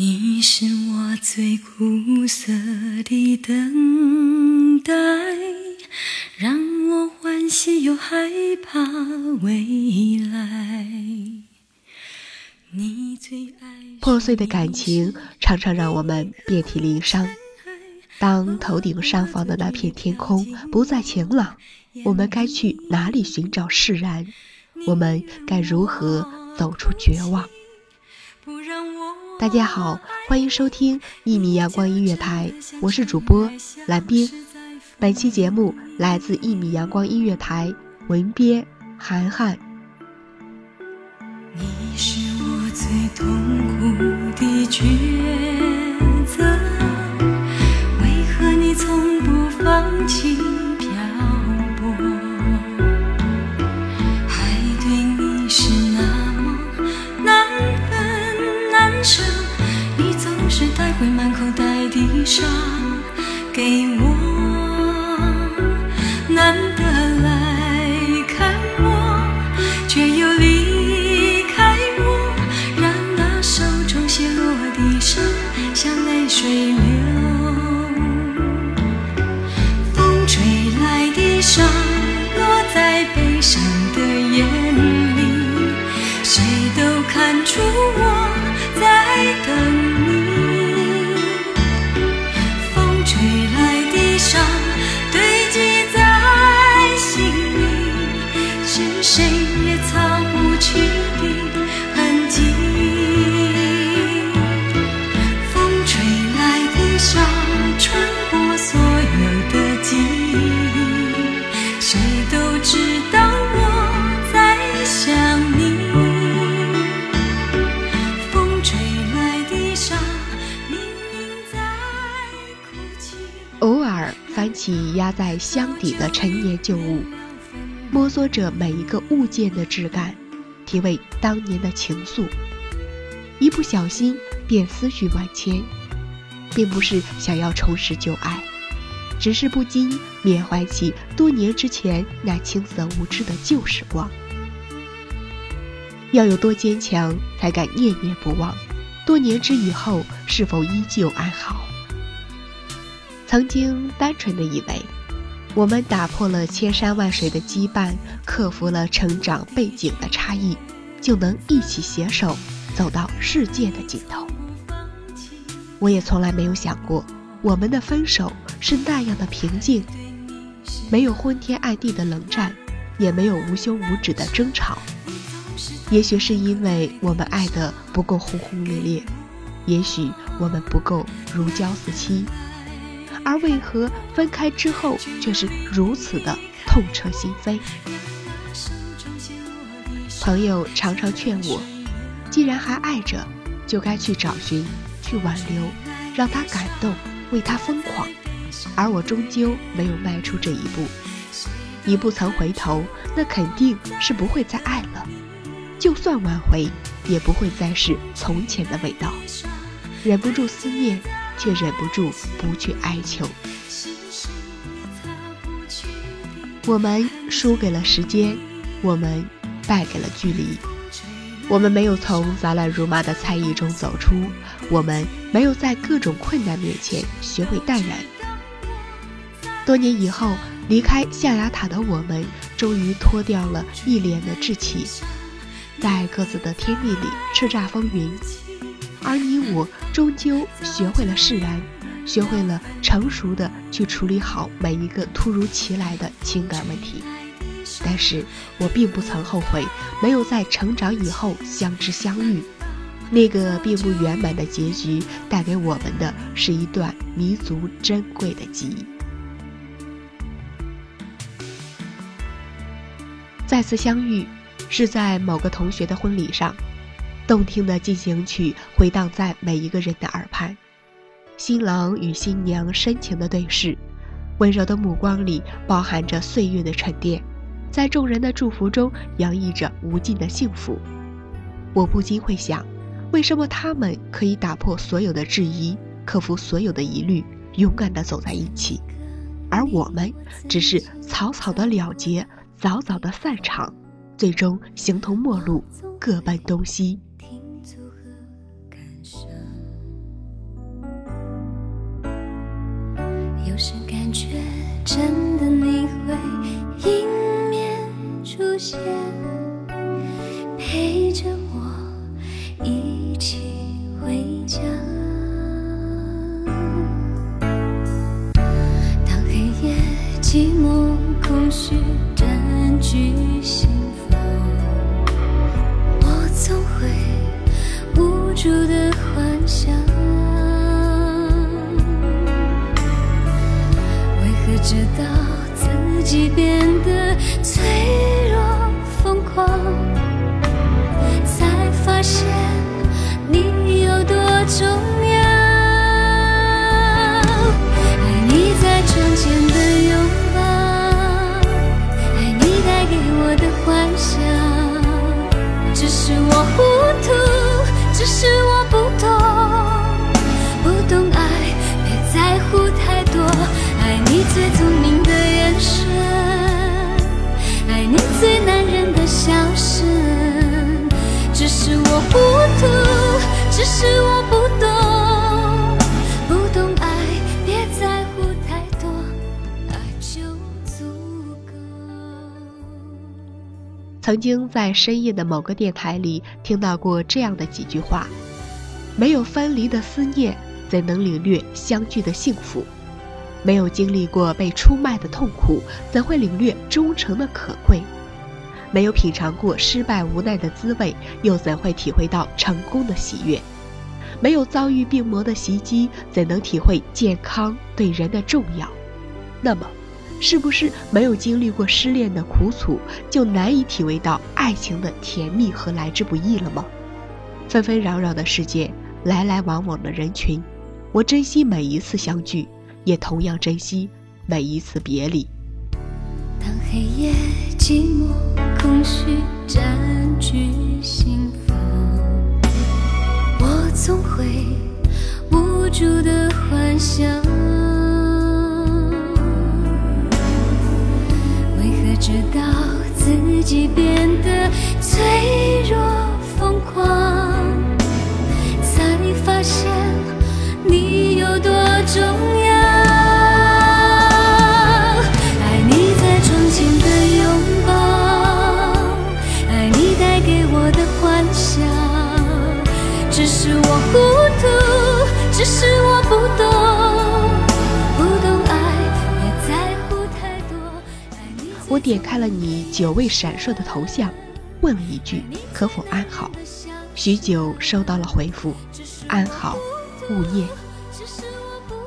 你是我最苦涩的等待，让我欢喜又害怕未来。破碎的感情常常让我们遍体鳞伤。当头顶上方的那片天空不再晴朗，我们该去哪里寻找释然？我们该如何走出绝望？大家好，欢迎收听一米阳光音乐台，我是主播蓝冰。本期节目来自一米阳光音乐台，文编涵涵。你是我最痛苦的抉择，为何你从不放弃？给起压在箱底的陈年旧物，摸索着每一个物件的质感，体味当年的情愫。一不小心便思绪万千，并不是想要重拾旧爱，只是不禁缅怀起多年之前那青涩无知的旧时光。要有多坚强，才敢念念不忘？多年之以后，是否依旧安好？曾经单纯的以为，我们打破了千山万水的羁绊，克服了成长背景的差异，就能一起携手走到世界的尽头。我也从来没有想过，我们的分手是那样的平静，没有昏天暗地的冷战，也没有无休无止的争吵。也许是因为我们爱的不够轰轰烈烈，也许我们不够如胶似漆。而为何分开之后却是如此的痛彻心扉？朋友常常劝我，既然还爱着，就该去找寻，去挽留，让他感动，为他疯狂。而我终究没有迈出这一步，你不曾回头，那肯定是不会再爱了。就算挽回，也不会再是从前的味道。忍不住思念。却忍不住不去哀求。我们输给了时间，我们败给了距离。我们没有从杂乱如麻的猜疑中走出，我们没有在各种困难面前学会淡然。多年以后，离开象牙塔的我们，终于脱掉了一脸的稚气，在各自的天地里叱咤风云。而你我终究学会了释然，学会了成熟的去处理好每一个突如其来的情感问题。但是我并不曾后悔没有在成长以后相知相遇。那个并不圆满的结局，带给我们的是一段弥足珍贵的记忆。再次相遇，是在某个同学的婚礼上，动听的进行曲回荡在每一个人的耳畔，新郎与新娘深情的对视，温柔的目光里包含着岁月的沉淀，在众人的祝福中洋溢着无尽的幸福。我不禁会想。为什么他们可以打破所有的质疑，克服所有的疑虑，勇敢地走在一起，而我们只是草草的了结，早早的散场，最终形同陌路，各奔东西。续占据心房我总会无助的幻想为何直到自己变得脆弱疯狂才发现只是我不懂，不懂爱，别在乎太多。爱你最聪明的眼神，爱你最男人的笑声。只是我糊涂，只是我不懂。曾经在深夜的某个电台里听到过这样的几句话：没有分离的思念，怎能领略相聚的幸福？没有经历过被出卖的痛苦，怎会领略忠诚的可贵？没有品尝过失败无奈的滋味，又怎会体会到成功的喜悦？没有遭遇病魔的袭击，怎能体会健康对人的重要？那么。是不是没有经历过失恋的苦楚，就难以体味到爱情的甜蜜和来之不易了吗？纷纷扰扰的世界，来来往往的人群，我珍惜每一次相聚，也同样珍惜每一次别离。当黑夜寂寞空虚占据心房，我总会无助的幻想。己变得脆弱疯狂，才发现你有多重要。爱你在窗前的拥抱，爱你带给我的幻想。只是我糊涂，只是我点开了你久未闪烁的头像，问了一句可否安好。许久收到了回复，安好，勿念。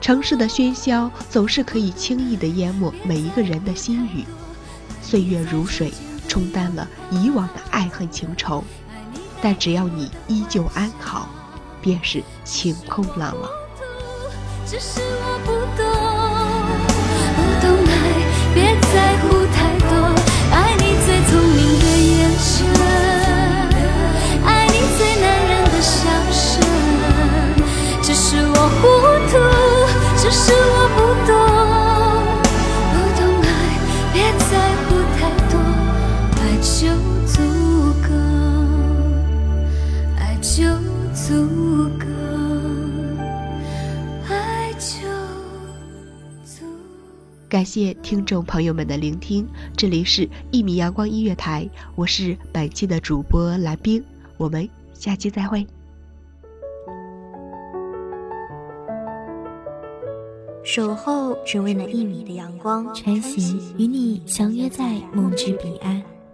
城市的喧嚣总是可以轻易地淹没每一个人的心语，岁月如水，冲淡了以往的爱恨情仇。但只要你依旧安好，便是晴空朗朗。就足够感谢听众朋友们的聆听，这里是《一米阳光音乐台》，我是本期的主播蓝冰，我们下期再会。守候只为那一米的阳光，穿行与你相约在梦之彼岸。